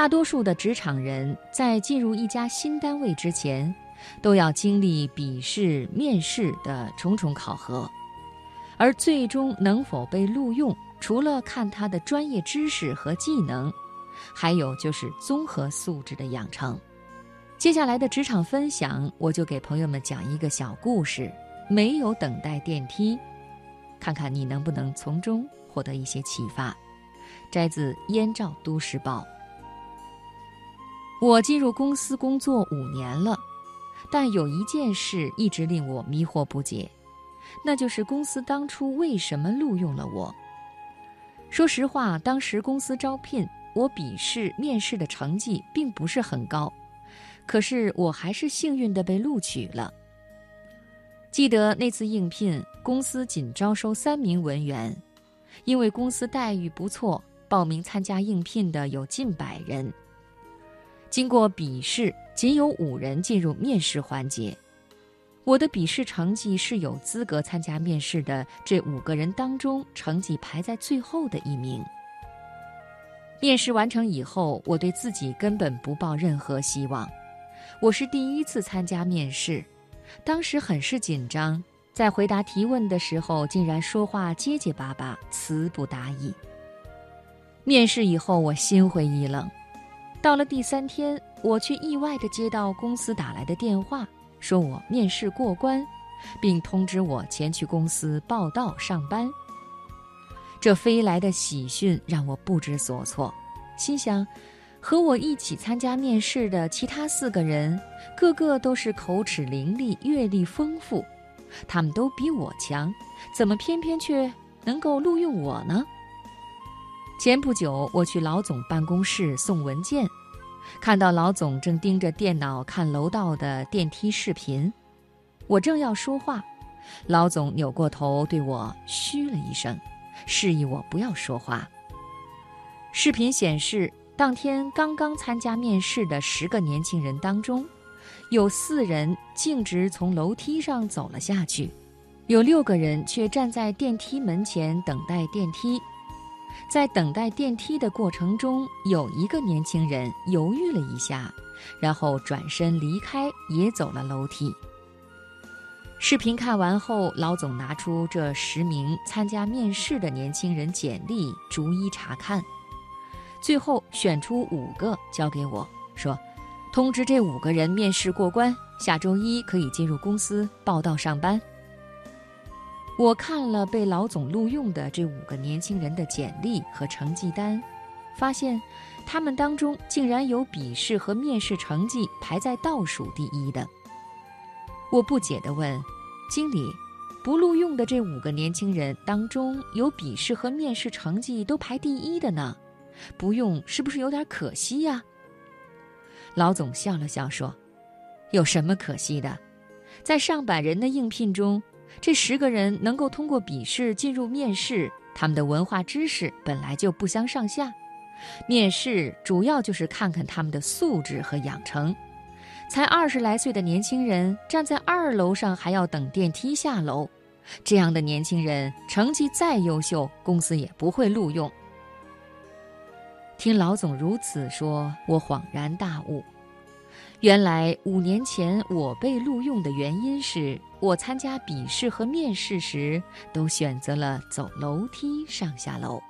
大多数的职场人在进入一家新单位之前，都要经历笔试、面试的重重考核，而最终能否被录用，除了看他的专业知识和技能，还有就是综合素质的养成。接下来的职场分享，我就给朋友们讲一个小故事：没有等待电梯，看看你能不能从中获得一些启发。摘自《燕赵都市报》。我进入公司工作五年了，但有一件事一直令我迷惑不解，那就是公司当初为什么录用了我。说实话，当时公司招聘我，笔试、面试的成绩并不是很高，可是我还是幸运的被录取了。记得那次应聘，公司仅招收三名文员，因为公司待遇不错，报名参加应聘的有近百人。经过笔试，仅有五人进入面试环节。我的笔试成绩是有资格参加面试的这五个人当中成绩排在最后的一名。面试完成以后，我对自己根本不抱任何希望。我是第一次参加面试，当时很是紧张，在回答提问的时候，竟然说话结结巴巴，词不达意。面试以后，我心灰意冷。到了第三天，我却意外地接到公司打来的电话，说我面试过关，并通知我前去公司报到上班。这飞来的喜讯让我不知所措，心想：和我一起参加面试的其他四个人，个个都是口齿伶俐、阅历丰富，他们都比我强，怎么偏偏却能够录用我呢？前不久，我去老总办公室送文件，看到老总正盯着电脑看楼道的电梯视频。我正要说话，老总扭过头对我嘘了一声，示意我不要说话。视频显示，当天刚刚参加面试的十个年轻人当中，有四人径直从楼梯上走了下去，有六个人却站在电梯门前等待电梯。在等待电梯的过程中，有一个年轻人犹豫了一下，然后转身离开，也走了楼梯。视频看完后，老总拿出这十名参加面试的年轻人简历，逐一查看，最后选出五个交给我说：“通知这五个人面试过关，下周一可以进入公司报到上班。”我看了被老总录用的这五个年轻人的简历和成绩单，发现他们当中竟然有笔试和面试成绩排在倒数第一的。我不解地问：“经理，不录用的这五个年轻人当中，有笔试和面试成绩都排第一的呢？不用是不是有点可惜呀？”老总笑了笑说：“有什么可惜的？在上百人的应聘中。”这十个人能够通过笔试进入面试，他们的文化知识本来就不相上下。面试主要就是看看他们的素质和养成。才二十来岁的年轻人站在二楼上还要等电梯下楼，这样的年轻人成绩再优秀，公司也不会录用。听老总如此说，我恍然大悟。原来五年前我被录用的原因是我参加笔试和面试时都选择了走楼梯上下楼。